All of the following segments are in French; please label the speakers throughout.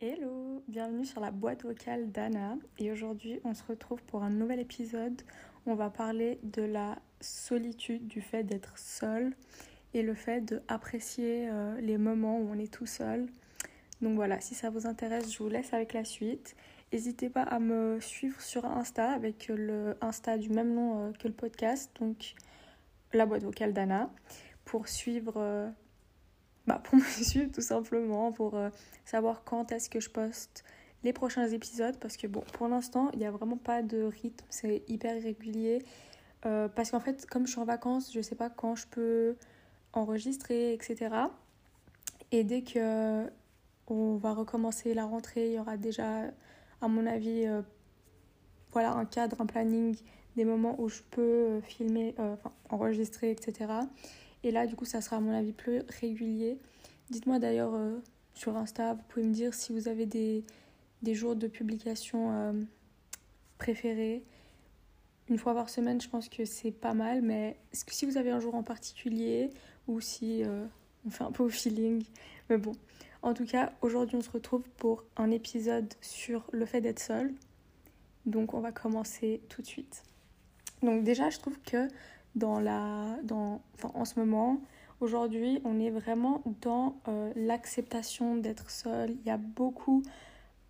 Speaker 1: Hello, bienvenue sur la boîte vocale d'Anna et aujourd'hui on se retrouve pour un nouvel épisode. On va parler de la solitude, du fait d'être seul et le fait d'apprécier euh, les moments où on est tout seul. Donc voilà, si ça vous intéresse, je vous laisse avec la suite. N'hésitez pas à me suivre sur Insta avec le Insta du même nom euh, que le podcast, donc la boîte vocale d'Anna, pour suivre euh, bah, pour me suivre tout simplement, pour euh, savoir quand est-ce que je poste les prochains épisodes. Parce que bon, pour l'instant, il n'y a vraiment pas de rythme, c'est hyper irrégulier. Parce qu'en fait, comme je suis en vacances, je ne sais pas quand je peux enregistrer, etc. Et dès que on va recommencer la rentrée, il y aura déjà, à mon avis, euh, voilà, un cadre, un planning, des moments où je peux filmer, enfin, enregistrer, etc. Et là, du coup, ça sera à mon avis plus régulier. Dites-moi d'ailleurs euh, sur Insta, vous pouvez me dire si vous avez des, des jours de publication euh, préférés. Une fois par semaine, je pense que c'est pas mal, mais si vous avez un jour en particulier ou si euh, on fait un peu au feeling, mais bon. En tout cas, aujourd'hui, on se retrouve pour un épisode sur le fait d'être seul. Donc, on va commencer tout de suite. Donc, déjà, je trouve que dans la, dans, en ce moment, aujourd'hui, on est vraiment dans euh, l'acceptation d'être seul. Il y a beaucoup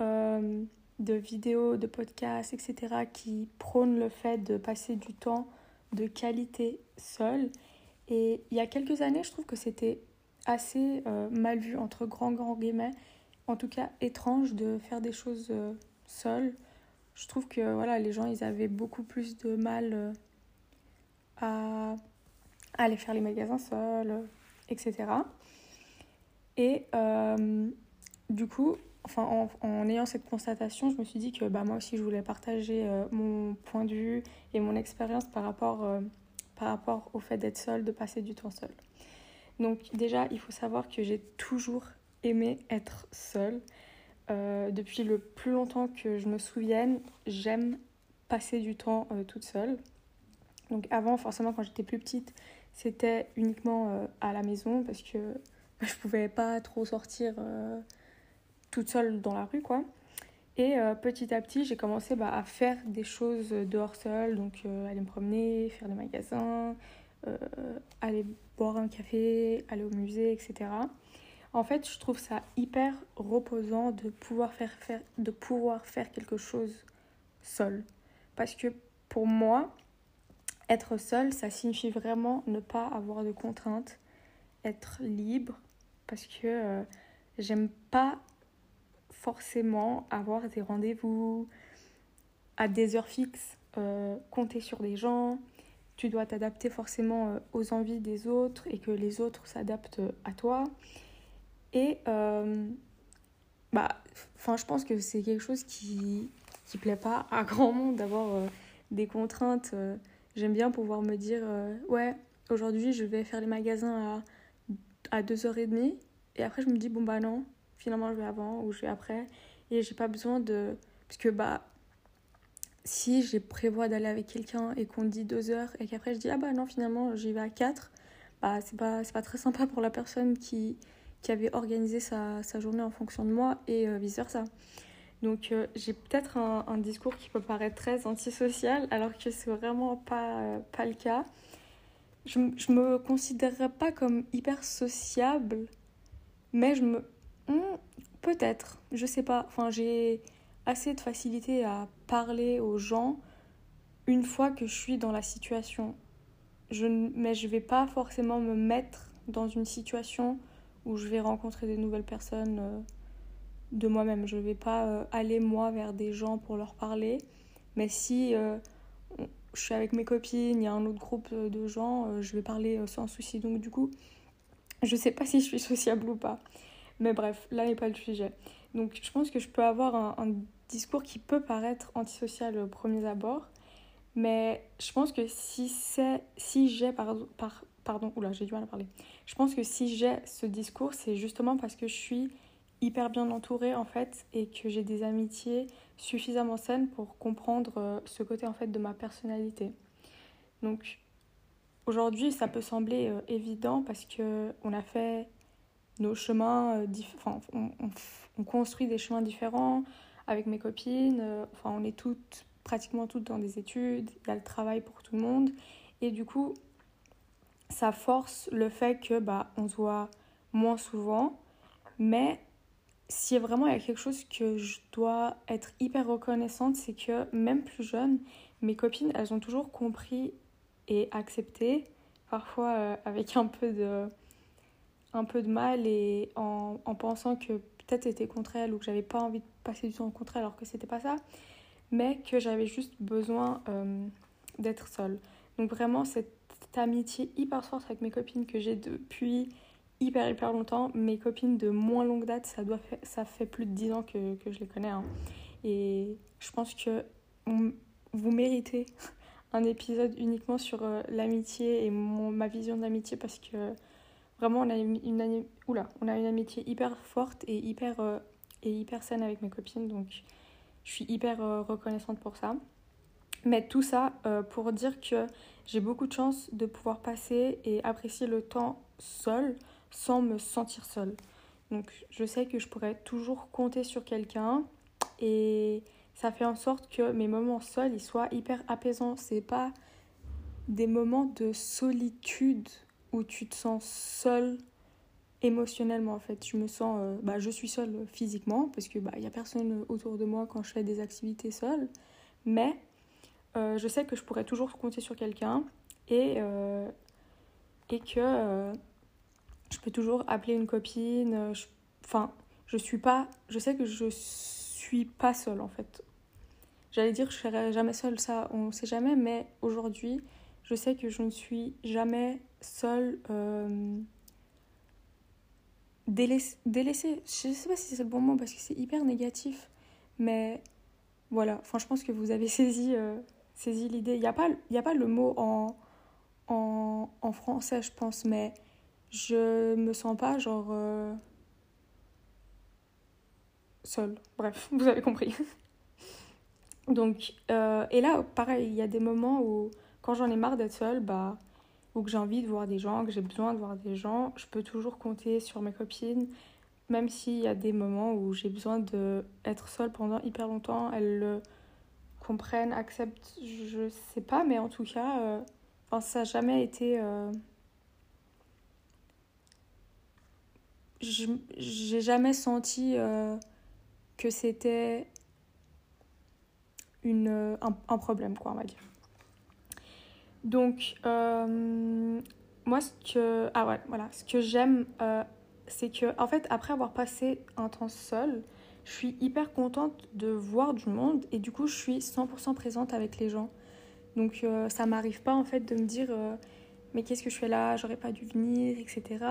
Speaker 1: euh, de vidéos, de podcasts, etc., qui prônent le fait de passer du temps de qualité seul. Et il y a quelques années, je trouve que c'était assez euh, mal vu, entre grands, grands guillemets, en tout cas étrange de faire des choses seul. Je trouve que voilà, les gens, ils avaient beaucoup plus de mal à aller faire les magasins seuls, etc. Et euh, du coup, enfin, en, ayant cette constatation, je me suis dit que bah, moi aussi, je voulais partager euh, mon point de vue et mon expérience par rapport, euh, par rapport au fait d'être seule, de passer du temps seul. Donc déjà, il faut savoir que j'ai toujours aimé être seule. depuis le plus longtemps que je me souvienne, j'aime passer du temps toute seule. Donc avant, forcément, quand j'étais plus petite, c'était uniquement euh, à la maison parce que je pouvais pas trop sortir euh, toute seule dans la rue, quoi. Et euh, petit à petit, j'ai commencé bah, à faire des choses dehors seule, donc aller me promener, faire des magasins, aller boire un café, aller au musée, etc. En fait, je trouve ça hyper reposant de pouvoir faire, faire, de pouvoir faire quelque chose seul. Parce que pour moi, être seul, ça signifie vraiment ne pas avoir de contraintes, être libre, parce que euh, j'aime pas forcément avoir des rendez-vous à des heures fixes, euh, compter sur des gens. Tu dois t'adapter forcément euh, aux envies des autres et que les autres s'adaptent à toi. Et bah, enfin, je pense que c'est quelque chose qui qui plaît pas à grand monde d'avoir des contraintes J'aime bien pouvoir me dire, euh, ouais, aujourd'hui je vais faire les magasins à, à 2h30. Et après je me dis, bon bah non, finalement je vais avant ou je vais après. Et j'ai pas besoin de... Parce bah, si j'ai prévois d'aller avec quelqu'un et qu'on dit 2h et qu'après je dis, ah bah non, finalement j'y vais à 4, bah c'est pas, pas très sympa pour la personne qui, qui avait organisé sa, sa journée en fonction de moi et euh, vice versa. Donc euh, j'ai peut-être un, discours qui peut paraître très antisocial alors que c'est vraiment pas, euh, pas le cas. Je, je me considérerais pas comme hyper sociable, mais je me... Hmm, peut-être, je sais pas. Enfin, j'ai assez de facilité à parler aux gens une fois que je suis dans la situation. Je, mais je vais pas forcément me mettre dans une situation où je vais rencontrer des nouvelles personnes. Euh, de moi-même. Je ne vais pas euh, aller moi vers des gens pour leur parler. Mais si euh, je suis avec mes copines, il y a un autre groupe de gens, je vais parler sans souci. Donc du coup, je ne sais pas si je suis sociable ou pas. Mais bref, là n'est pas le sujet. Donc je pense que je peux avoir un, discours qui peut paraître antisocial au premier abord. Mais je pense que si c'est si j'ai par, par, pardon oula j'ai parler. Je pense que si j'ai ce discours, c'est justement parce que je suis hyper bien entourée en fait et que j'ai des amitiés suffisamment saines pour comprendre euh, ce côté en fait de ma personnalité. Donc aujourd'hui, ça peut sembler euh, évident parce que on a fait nos chemins, euh, enfin, on, construit des chemins différents avec mes copines. Euh, enfin, on est toutes, pratiquement toutes dans des études. Il y a le travail pour tout le monde. Et du coup, ça force le fait que bah, on se voit moins souvent. Mais si vraiment il y a quelque chose que je dois être hyper reconnaissante, c'est que même plus jeune, mes copines, elles ont toujours compris et accepté, parfois euh, avec un peu de un peu de mal et en, en pensant que peut-être c'était contre elles ou que j'avais pas envie de passer du temps contre elles alors que c'était pas ça, mais que j'avais juste besoin euh, d'être seule. Donc vraiment cette amitié hyper forte avec mes copines que j'ai depuis hyper hyper longtemps, mes copines de moins longue date, ça, doit ça fait plus de 10 ans que, que je les connais. Hein. Et je pense que vous méritez un épisode uniquement sur euh, l'amitié et mon, ma vision de l'amitié parce que Vraiment, on a une, amitié hyper forte et hyper, euh, et hyper saine avec mes copines. Donc, je suis hyper euh, reconnaissante pour ça. Mais tout ça euh, pour dire que j'ai beaucoup de chance de pouvoir passer et apprécier le temps seul sans me sentir seule. Donc, je sais que je pourrais toujours compter sur quelqu'un et ça fait en sorte que mes moments seuls ils soient hyper apaisants. C'est pas des moments de solitude où tu te sens seule émotionnellement en fait. Je me sens, euh, bah, je suis seule physiquement parce que bah il y a personne autour de moi quand je fais des activités seule, mais euh, je sais que je pourrais toujours compter sur quelqu'un et euh, et que je peux toujours appeler une copine. Enfin, je, suis pas, je sais que je suis pas seule en fait. J'allais dire je serai jamais seule, ça on sait jamais, mais aujourd'hui je sais que je ne suis jamais seule, euh, délaissée. Je ne sais pas si c'est le bon mot parce que c'est hyper négatif, mais voilà, enfin, je pense que vous avez saisi, euh, saisi l'idée. Il n'y a, pas, a pas le mot en, en, en, français, je pense, mais je me sens pas genre euh, seule. Bref, vous avez compris. Donc, et là, pareil, il y a des moments où quand j'en ai marre d'être seule, bah, ou que j'ai envie de voir des gens, que j'ai besoin de voir des gens, je peux toujours compter sur mes copines, même s'il y a des moments où j'ai besoin d'être seule pendant hyper longtemps, elles le comprennent, acceptent, je sais pas, mais en tout cas, euh, ça n'a jamais été... Euh, j'ai jamais senti euh, que c'était une un, problème, quoi, on. Donc, euh, moi, ce que, ah voilà, ce que j'aime, euh, c'est que, en fait, après avoir passé un temps seul, je suis hyper contente de voir du monde et du coup, je suis 100% présente avec les gens. Donc, euh, ça m'arrive pas, en fait, de me dire, mais qu'est-ce que je fais là, j'aurais pas dû venir, etc.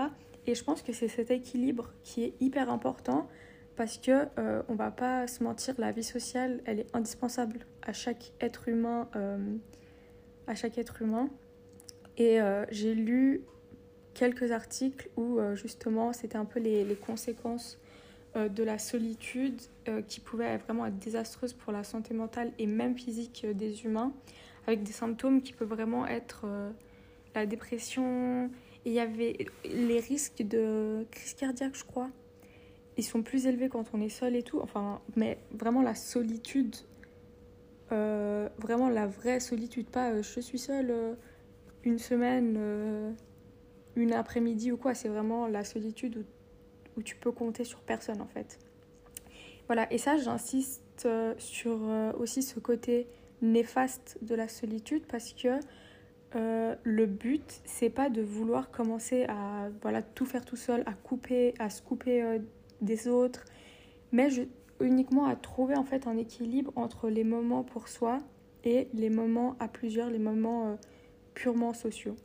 Speaker 1: Et je pense que c'est cet équilibre qui est hyper important parce que on va pas se mentir, la vie sociale, elle est indispensable à chaque être humain à chaque être humain. Et euh, j'ai lu quelques articles où euh, justement c'était un peu les, les conséquences euh, de la solitude qui pouvaient vraiment être désastreuses pour la santé mentale et même physique des humains, avec des symptômes qui peuvent vraiment être la dépression. Il y avait les risques de crise cardiaque, je crois. Ils sont plus élevés quand on est seul et tout. Enfin, mais vraiment la solitude euh, vraiment la vraie solitude, pas euh, je suis seule euh, une semaine, une après-midi ou quoi, c'est vraiment la solitude où, où, tu peux compter sur personne en fait. Voilà, et ça j'insiste sur aussi ce côté néfaste de la solitude parce que le but c'est pas de vouloir commencer à voilà, tout faire tout seul, à couper, à se couper des autres, mais je, uniquement à trouver en fait un équilibre entre les moments pour soi et les moments à plusieurs, les moments euh, purement sociaux.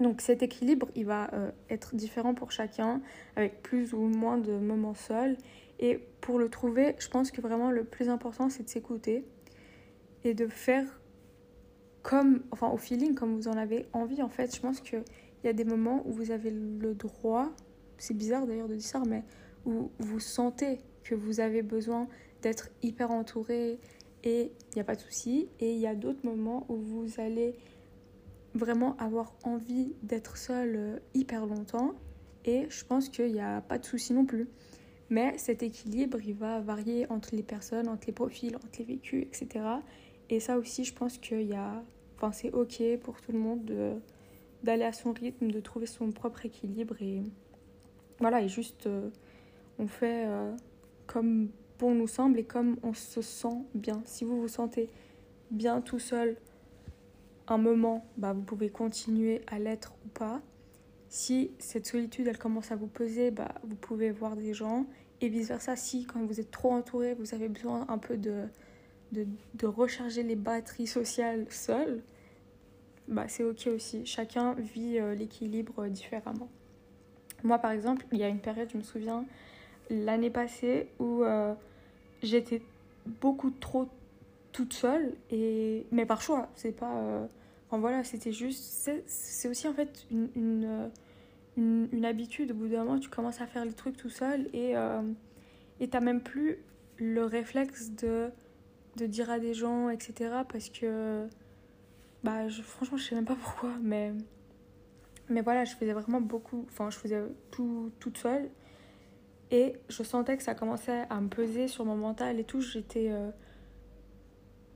Speaker 1: Donc cet équilibre, il va euh, être différent pour chacun, avec plus ou moins de moments seuls. Et pour le trouver, je pense que vraiment le plus important, c'est de s'écouter et de faire comme, enfin au feeling, comme vous en avez envie. En fait, je pense qu'il y a des moments où vous avez le droit, c'est bizarre d'ailleurs de dire ça, mais où vous sentez que vous avez besoin d'être hyper entouré et il n'y a pas de souci. Et il y a d'autres moments où vous allez vraiment avoir envie d'être seul euh, hyper longtemps et je pense qu'il n'y a pas de souci non plus. Mais cet équilibre, il va varier entre les personnes, entre les profils, entre les vécus, etc. Et ça aussi, je pense qu'il y a... Enfin, c'est ok pour tout le monde de d'aller à son rythme, de trouver son propre équilibre et voilà, et juste euh, on fait euh, comme bon nous semble et comme on se sent bien. Si vous vous sentez bien tout seul un moment, bah, vous pouvez continuer à l'être ou pas. Si cette solitude, elle commence à vous peser, bah, vous pouvez voir des gens. Et vice-versa, si quand vous êtes trop entouré, vous avez besoin un peu de, de, de recharger les batteries sociales seul, bah, c'est ok aussi. Chacun vit euh, l'équilibre différemment. Moi, par exemple, il y a une période, je me souviens, l'année passée, où euh, j'étais beaucoup trop toute seule, et... mais par choix. C'est pas. Euh, voilà, c'était juste. C'est aussi en fait une, une, une, une, habitude. Au bout d'un moment, tu commences à faire les trucs tout seul, et euh, et t'as même plus le réflexe de, de dire à des gens, etc. Parce que. Bah, je, franchement, je sais même pas pourquoi, mais. Mais voilà, je faisais vraiment beaucoup. Enfin, je faisais tout toute seule. Et je sentais que ça commençait à me peser sur mon mental et tout. J'étais. Euh,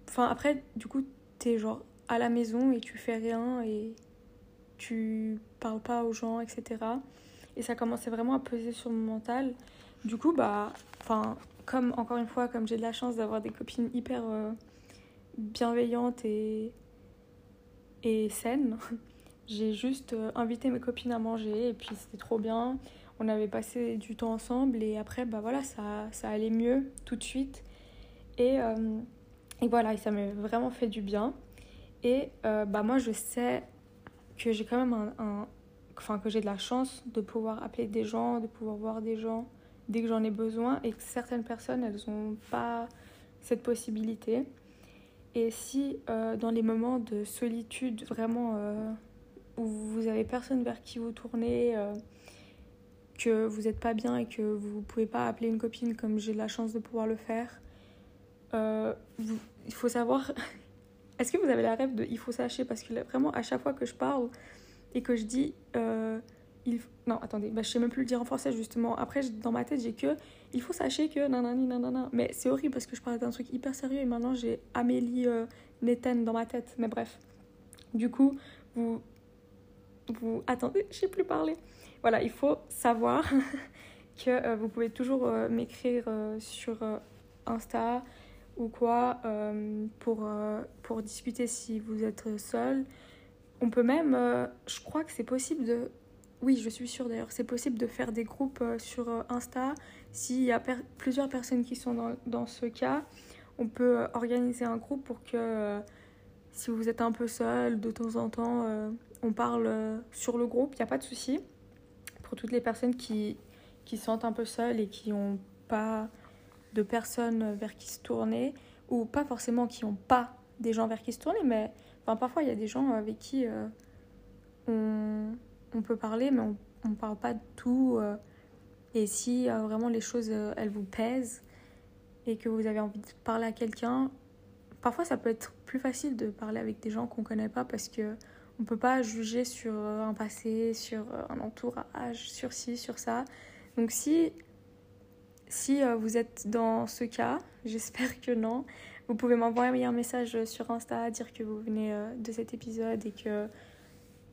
Speaker 1: enfin, après, du coup, t'es genre à la maison et tu fais rien et tu parles pas aux gens, etc. Et ça commençait vraiment à peser sur mon mental. Du coup, bah. Enfin, comme encore une fois, comme j'ai de la chance d'avoir des copines hyper euh, bienveillantes et. et saines. J'ai juste euh, invité mes copines à manger et puis c'était trop bien. On avait passé du temps ensemble et après, bah voilà, ça, ça allait mieux tout de suite. Et, euh, et voilà, ça m'a vraiment fait du bien. Et euh, bah moi, je sais que j'ai quand même un, Enfin, que j'ai de la chance de pouvoir appeler des gens, de pouvoir voir des gens dès que j'en ai besoin et que certaines personnes, elles n'ont pas cette possibilité. Et si dans les moments de solitude vraiment où vous avez personne vers qui vous tournez, euh, que vous n'êtes pas bien et que vous ne pouvez pas appeler une copine comme j'ai la chance de pouvoir le faire, euh, il faut savoir. Est-ce que vous avez la rêve de il faut sacher Parce que vraiment, à chaque fois que je parle et que je dis. Euh, il... Non, attendez, bah, je sais même plus le dire en français justement. Après, dans ma tête, j'ai que il faut sacher que nanani nanana. Mais c'est horrible parce que je parlais d'un truc hyper sérieux et maintenant j'ai Amélie euh, dans ma tête. Mais bref. Du coup, vous, vous attendez, je sais plus parler. Voilà, il faut savoir que euh, vous pouvez toujours euh, m'écrire euh, sur Insta ou quoi pour, pour discuter si vous êtes seul. On peut même, je crois que c'est possible de, oui, je suis sûre d'ailleurs, c'est possible de faire des groupes sur Insta. S'il y a plusieurs personnes qui sont dans, dans, ce cas, on peut organiser un groupe pour que si vous êtes un peu seul de temps en temps, on parle sur le groupe, il n'y a pas de souci. Pour toutes les personnes qui, qui se sentent un peu seules et qui n'ont pas de personnes vers qui se tourner, ou pas forcément qui n'ont pas des gens vers qui se tourner, mais enfin, parfois il y a des gens avec qui euh, on, on, peut parler, mais on ne parle pas de tout. Euh, et si vraiment les choses, elles vous pèsent et que vous avez envie de parler à quelqu'un, parfois ça peut être plus facile de parler avec des gens qu'on ne connaît pas parce que on ne peut pas juger sur euh, un passé, sur euh, un entourage, sur ci, sur ça. Donc si, si euh, vous êtes dans ce cas, j'espère que non, vous pouvez m'envoyer un message sur Insta, dire que vous venez de cet épisode et que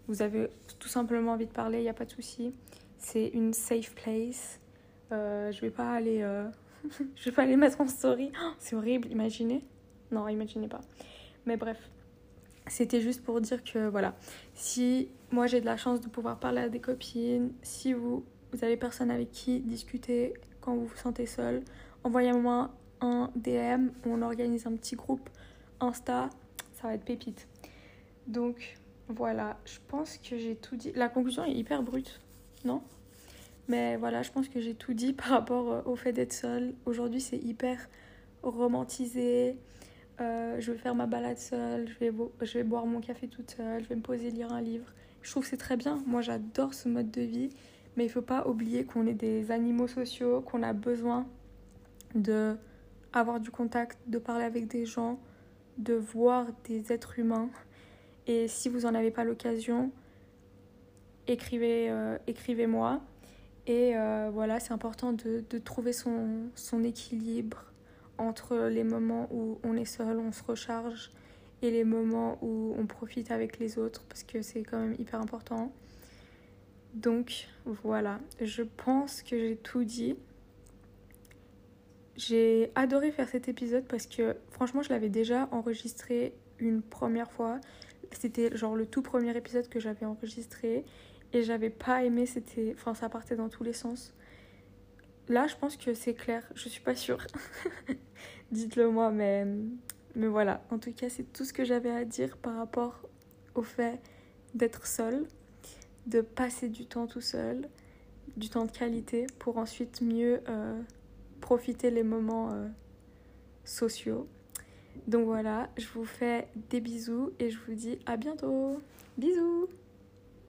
Speaker 1: vous avez tout simplement envie de parler, il n'y a pas de souci. C'est une safe place. je vais pas aller... je vais pas aller mettre en story. C'est horrible, imaginez. Non, imaginez pas. Mais bref. C'était juste pour dire que voilà, si moi j'ai de la chance de pouvoir parler à des copines, si vous, vous avez personne avec qui discuter quand vous vous sentez seul, envoyez-moi un DM on organise un petit groupe Insta, ça va être pépite. Donc voilà, je pense que j'ai tout dit. La conclusion est hyper brute, non? Mais voilà, je pense que j'ai tout dit par rapport au fait d'être seule. Aujourd'hui, c'est hyper romantisé. Euh, je vais faire ma balade seule, je vais, boire mon café toute seule, je vais me poser lire un livre. Je trouve que c'est très bien. Moi, j'adore ce mode de vie. Mais il ne faut pas oublier qu'on est des animaux sociaux, qu'on a besoin de avoir du contact, de parler avec des gens, de voir des êtres humains. Et si vous n'en avez pas l'occasion, écrivez, écrivez-moi. Et voilà, c'est important de, trouver son équilibre entre les moments où on est seul, on se recharge, et les moments où on profite avec les autres, parce que c'est quand même hyper important. Donc voilà, je pense que j'ai tout dit. J'ai adoré faire cet épisode parce que franchement je l'avais déjà enregistré une première fois. C'était genre le tout premier épisode que j'avais enregistré et j'avais pas aimé, c'était enfin ça partait dans tous les sens. Là, je pense que c'est clair, je suis pas sûre. Dites-le moi mais mais voilà, en tout cas, c'est tout ce que j'avais à dire par rapport au fait d'être seule de passer du temps tout seul, du temps de qualité, pour ensuite mieux euh, profiter les moments euh, sociaux. Donc voilà, je vous fais des bisous et je vous dis à bientôt. Bisous